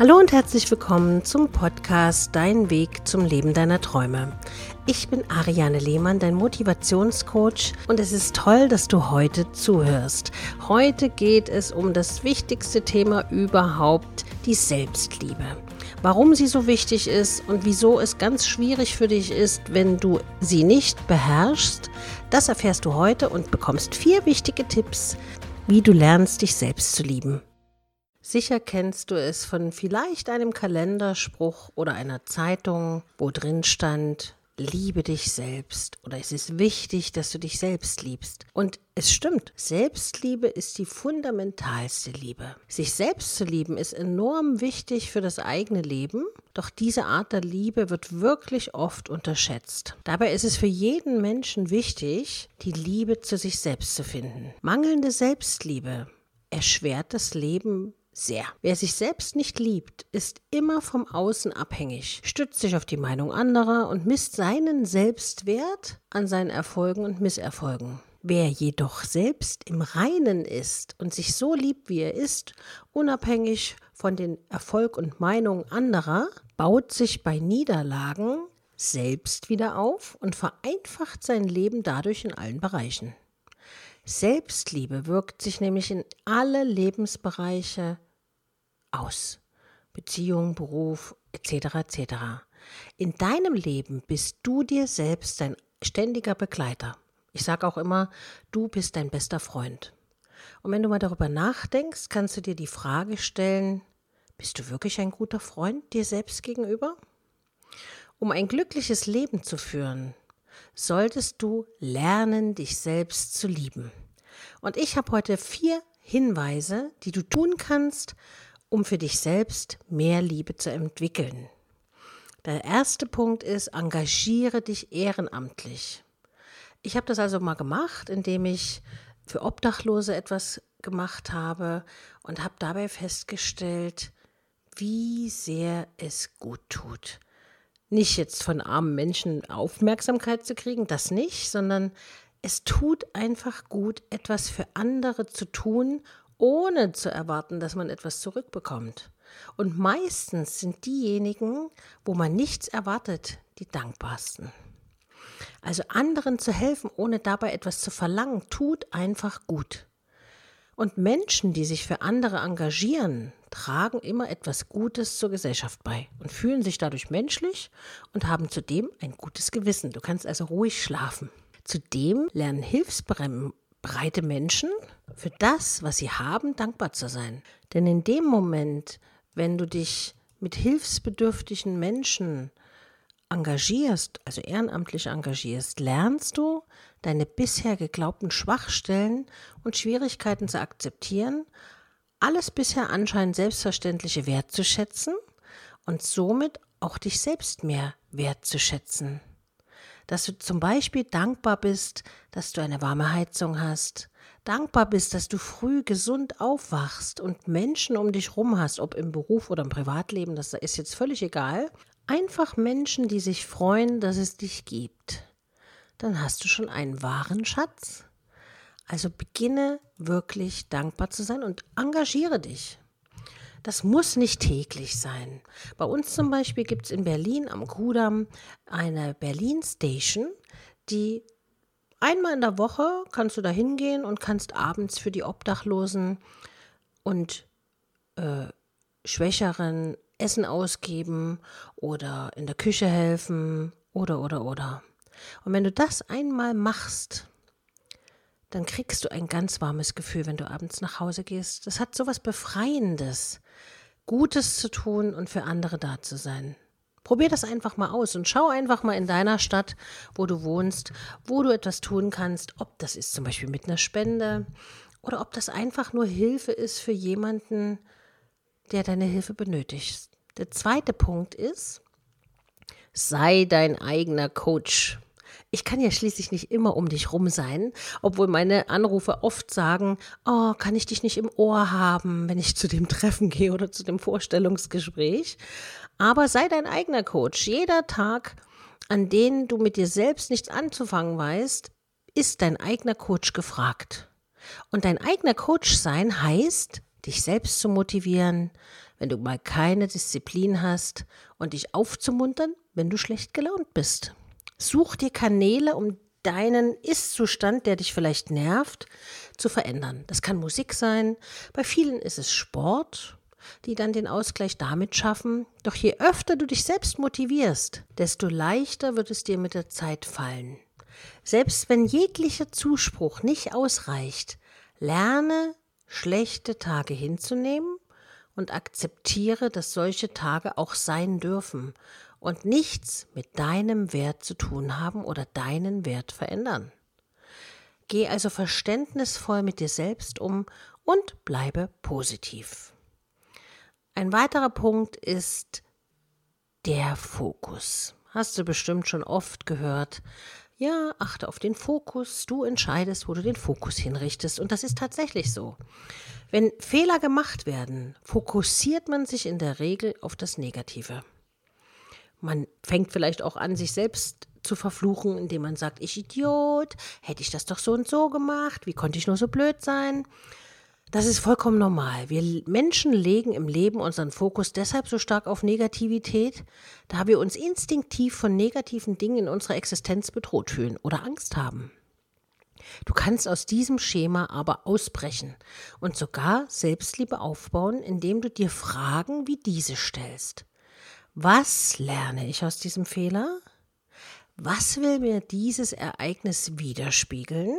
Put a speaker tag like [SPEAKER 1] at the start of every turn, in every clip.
[SPEAKER 1] Hallo und herzlich willkommen zum Podcast Dein Weg zum Leben deiner Träume. Ich bin Ariane Lehmann, dein Motivationscoach und es ist toll, dass du heute zuhörst. Heute geht es um das wichtigste Thema überhaupt, die Selbstliebe. Warum sie so wichtig ist und wieso es ganz schwierig für dich ist, wenn du sie nicht beherrschst, das erfährst du heute und bekommst vier wichtige Tipps, wie du lernst, dich selbst zu lieben. Sicher kennst du es von vielleicht einem Kalenderspruch oder einer Zeitung, wo drin stand, liebe dich selbst oder es ist wichtig, dass du dich selbst liebst. Und es stimmt, Selbstliebe ist die fundamentalste Liebe. Sich selbst zu lieben ist enorm wichtig für das eigene Leben, doch diese Art der Liebe wird wirklich oft unterschätzt. Dabei ist es für jeden Menschen wichtig, die Liebe zu sich selbst zu finden. Mangelnde Selbstliebe erschwert das Leben sehr. Wer sich selbst nicht liebt, ist immer vom Außen abhängig, stützt sich auf die Meinung anderer und misst seinen Selbstwert an seinen Erfolgen und Misserfolgen. Wer jedoch selbst im Reinen ist und sich so liebt, wie er ist, unabhängig von den Erfolg und Meinungen anderer, baut sich bei Niederlagen selbst wieder auf und vereinfacht sein Leben dadurch in allen Bereichen. Selbstliebe wirkt sich nämlich in alle Lebensbereiche aus. Beziehung, Beruf etc. etc. In deinem Leben bist du dir selbst dein ständiger Begleiter. Ich sage auch immer, du bist dein bester Freund. Und wenn du mal darüber nachdenkst, kannst du dir die Frage stellen, bist du wirklich ein guter Freund dir selbst gegenüber? Um ein glückliches Leben zu führen, solltest du lernen, dich selbst zu lieben. Und ich habe heute vier Hinweise, die du tun kannst, um für dich selbst mehr Liebe zu entwickeln. Der erste Punkt ist, engagiere dich ehrenamtlich. Ich habe das also mal gemacht, indem ich für Obdachlose etwas gemacht habe und habe dabei festgestellt, wie sehr es gut tut nicht jetzt von armen Menschen Aufmerksamkeit zu kriegen, das nicht, sondern es tut einfach gut, etwas für andere zu tun, ohne zu erwarten, dass man etwas zurückbekommt. Und meistens sind diejenigen, wo man nichts erwartet, die dankbarsten. Also anderen zu helfen, ohne dabei etwas zu verlangen, tut einfach gut. Und Menschen, die sich für andere engagieren, tragen immer etwas Gutes zur Gesellschaft bei und fühlen sich dadurch menschlich und haben zudem ein gutes Gewissen. Du kannst also ruhig schlafen. Zudem lernen hilfsbereite Menschen für das, was sie haben, dankbar zu sein. Denn in dem Moment, wenn du dich mit hilfsbedürftigen Menschen engagierst, also ehrenamtlich engagierst, lernst du, deine bisher geglaubten Schwachstellen und Schwierigkeiten zu akzeptieren, alles bisher anscheinend Selbstverständliche wertzuschätzen und somit auch dich selbst mehr wertzuschätzen. Dass du zum Beispiel dankbar bist, dass du eine warme Heizung hast, dankbar bist, dass du früh gesund aufwachst und Menschen um dich rum hast, ob im Beruf oder im Privatleben, das ist jetzt völlig egal, Einfach Menschen, die sich freuen, dass es dich gibt. Dann hast du schon einen wahren Schatz. Also beginne wirklich dankbar zu sein und engagiere dich. Das muss nicht täglich sein. Bei uns zum Beispiel gibt es in Berlin am Kudamm eine Berlin Station, die einmal in der Woche kannst du da hingehen und kannst abends für die Obdachlosen und äh, Schwächeren Essen ausgeben oder in der Küche helfen oder oder oder. Und wenn du das einmal machst, dann kriegst du ein ganz warmes Gefühl, wenn du abends nach Hause gehst. Das hat so was Befreiendes, Gutes zu tun und für andere da zu sein. Probier das einfach mal aus und schau einfach mal in deiner Stadt, wo du wohnst, wo du etwas tun kannst, ob das ist zum Beispiel mit einer Spende oder ob das einfach nur Hilfe ist für jemanden, der deine Hilfe benötigt. Der zweite Punkt ist, sei dein eigener Coach. Ich kann ja schließlich nicht immer um dich rum sein, obwohl meine Anrufe oft sagen, oh, kann ich dich nicht im Ohr haben, wenn ich zu dem Treffen gehe oder zu dem Vorstellungsgespräch. Aber sei dein eigener Coach. Jeder Tag, an dem du mit dir selbst nichts anzufangen weißt, ist dein eigener Coach gefragt. Und dein eigener Coach sein heißt, dich selbst zu motivieren, wenn du mal keine Disziplin hast und dich aufzumuntern, wenn du schlecht gelaunt bist. Such dir Kanäle, um deinen Ist-Zustand, der dich vielleicht nervt, zu verändern. Das kann Musik sein, bei vielen ist es Sport, die dann den Ausgleich damit schaffen. Doch je öfter du dich selbst motivierst, desto leichter wird es dir mit der Zeit fallen. Selbst wenn jeglicher Zuspruch nicht ausreicht, lerne schlechte Tage hinzunehmen und akzeptiere, dass solche Tage auch sein dürfen und nichts mit deinem Wert zu tun haben oder deinen Wert verändern. Geh also verständnisvoll mit dir selbst um und bleibe positiv. Ein weiterer Punkt ist der Fokus. Hast du bestimmt schon oft gehört. Ja, achte auf den Fokus. Du entscheidest, wo du den Fokus hinrichtest. Und das ist tatsächlich so. Wenn Fehler gemacht werden, fokussiert man sich in der Regel auf das Negative. Man fängt vielleicht auch an, sich selbst zu verfluchen, indem man sagt, ich Idiot, hätte ich das doch so und so gemacht, wie konnte ich nur so blöd sein? Das ist vollkommen normal. Wir Menschen legen im Leben unseren Fokus deshalb so stark auf Negativität, da wir uns instinktiv von negativen Dingen in unserer Existenz bedroht fühlen oder Angst haben. Du kannst aus diesem Schema aber ausbrechen und sogar Selbstliebe aufbauen, indem du dir Fragen wie diese stellst. Was lerne ich aus diesem Fehler? Was will mir dieses Ereignis widerspiegeln?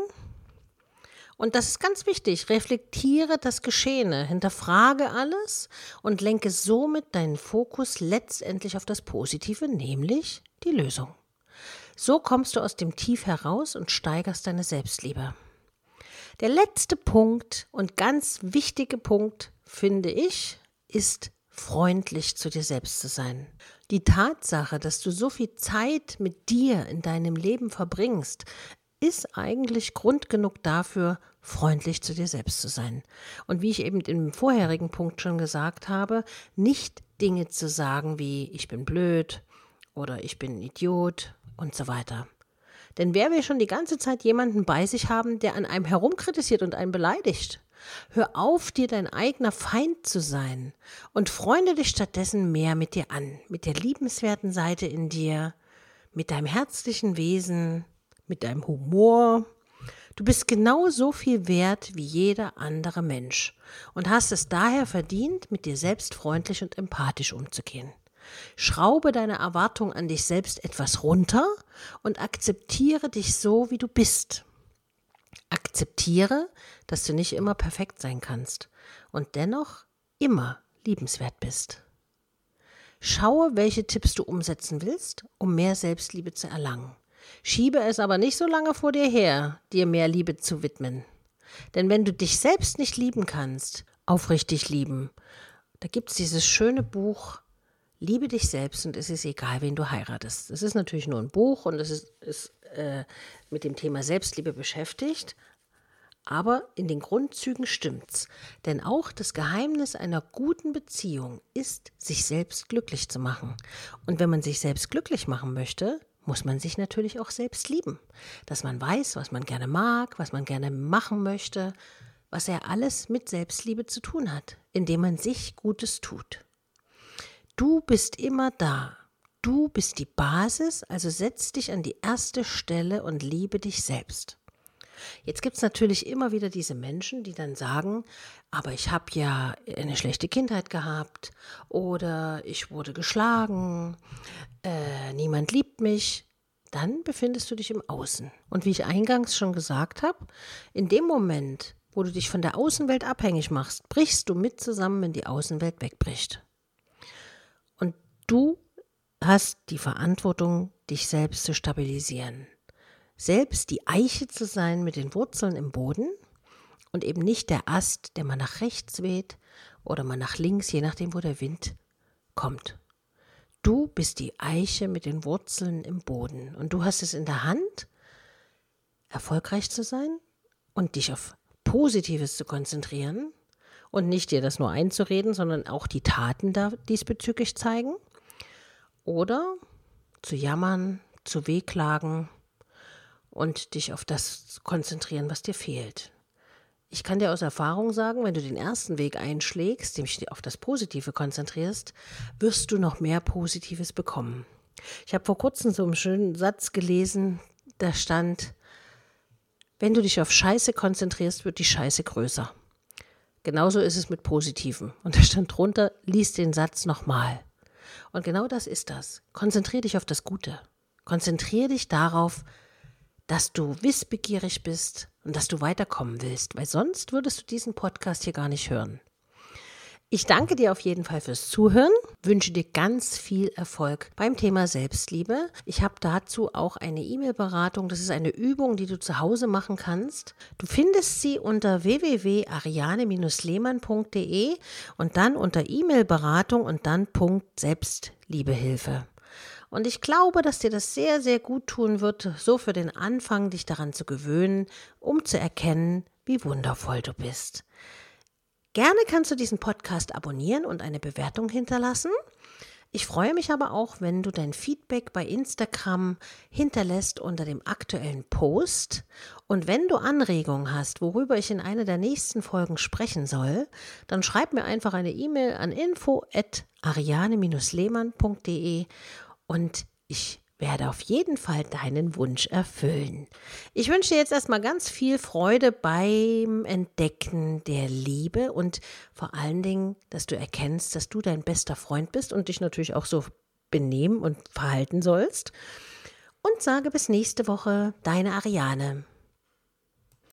[SPEAKER 1] Und das ist ganz wichtig. Reflektiere das Geschehene, hinterfrage alles und lenke somit deinen Fokus letztendlich auf das Positive, nämlich die Lösung. So kommst du aus dem Tief heraus und steigerst deine Selbstliebe. Der letzte Punkt und ganz wichtige Punkt, finde ich, ist freundlich zu dir selbst zu sein. Die Tatsache, dass du so viel Zeit mit dir in deinem Leben verbringst, ist eigentlich Grund genug dafür, freundlich zu dir selbst zu sein. Und wie ich eben im vorherigen Punkt schon gesagt habe, nicht Dinge zu sagen wie ich bin blöd oder ich bin ein Idiot und so weiter. Denn wer will schon die ganze Zeit jemanden bei sich haben, der an einem herumkritisiert und einen beleidigt? Hör auf, dir dein eigener Feind zu sein und freunde dich stattdessen mehr mit dir an, mit der liebenswerten Seite in dir, mit deinem herzlichen Wesen, mit deinem Humor. Du bist genauso viel wert wie jeder andere Mensch und hast es daher verdient, mit dir selbst freundlich und empathisch umzugehen. Schraube deine Erwartung an dich selbst etwas runter und akzeptiere dich so, wie du bist. Akzeptiere, dass du nicht immer perfekt sein kannst und dennoch immer liebenswert bist. Schaue, welche Tipps du umsetzen willst, um mehr Selbstliebe zu erlangen. Schiebe es aber nicht so lange vor dir her, dir mehr Liebe zu widmen. Denn wenn du dich selbst nicht lieben kannst, aufrichtig lieben, da gibt es dieses schöne Buch Liebe dich selbst und es ist egal, wen du heiratest. Es ist natürlich nur ein Buch und es ist, ist äh, mit dem Thema Selbstliebe beschäftigt, aber in den Grundzügen stimmt's. Denn auch das Geheimnis einer guten Beziehung ist, sich selbst glücklich zu machen. Und wenn man sich selbst glücklich machen möchte, muss man sich natürlich auch selbst lieben. Dass man weiß, was man gerne mag, was man gerne machen möchte, was er alles mit Selbstliebe zu tun hat, indem man sich Gutes tut. Du bist immer da. Du bist die Basis, also setz dich an die erste Stelle und liebe dich selbst. Jetzt gibt es natürlich immer wieder diese Menschen, die dann sagen, aber ich habe ja eine schlechte Kindheit gehabt oder ich wurde geschlagen, äh, niemand liebt mich. Dann befindest du dich im Außen. Und wie ich eingangs schon gesagt habe, in dem Moment, wo du dich von der Außenwelt abhängig machst, brichst du mit zusammen, wenn die Außenwelt wegbricht. Du hast die Verantwortung, dich selbst zu stabilisieren. Selbst die Eiche zu sein mit den Wurzeln im Boden und eben nicht der Ast, der mal nach rechts weht oder mal nach links, je nachdem, wo der Wind kommt. Du bist die Eiche mit den Wurzeln im Boden und du hast es in der Hand, erfolgreich zu sein und dich auf Positives zu konzentrieren und nicht dir das nur einzureden, sondern auch die Taten da diesbezüglich zeigen oder zu jammern, zu wehklagen und dich auf das konzentrieren, was dir fehlt. ich kann dir aus Erfahrung sagen, wenn du den ersten Weg einschlägst, dem dich auf das Positive konzentrierst, wirst du noch mehr Positives bekommen. Ich habe vor kurzem so einen schönen Satz gelesen, da stand, wenn du dich auf Scheiße konzentrierst, wird die Scheiße größer. Genauso ist es mit Positiven. Und da stand drunter, lies den Satz nochmal. Und genau das ist das. Konzentrier dich auf das Gute. Konzentrier dich darauf, dass du wissbegierig bist und dass du weiterkommen willst, weil sonst würdest du diesen Podcast hier gar nicht hören. Ich danke dir auf jeden Fall fürs Zuhören, wünsche dir ganz viel Erfolg beim Thema Selbstliebe. Ich habe dazu auch eine E-Mail-Beratung. Das ist eine Übung, die du zu Hause machen kannst. Du findest sie unter www.ariane-lehmann.de und dann unter E-Mail-Beratung und dann Punkt Selbstliebehilfe. Und ich glaube, dass dir das sehr, sehr gut tun wird, so für den Anfang dich daran zu gewöhnen, um zu erkennen, wie wundervoll du bist. Gerne kannst du diesen Podcast abonnieren und eine Bewertung hinterlassen. Ich freue mich aber auch, wenn du dein Feedback bei Instagram hinterlässt unter dem aktuellen Post. Und wenn du Anregungen hast, worüber ich in einer der nächsten Folgen sprechen soll, dann schreib mir einfach eine E-Mail an info@ariane-lehmann.de und ich werde auf jeden Fall deinen Wunsch erfüllen. Ich wünsche dir jetzt erstmal ganz viel Freude beim Entdecken der Liebe und vor allen Dingen, dass du erkennst, dass du dein bester Freund bist und dich natürlich auch so benehmen und verhalten sollst. Und sage bis nächste Woche, deine Ariane.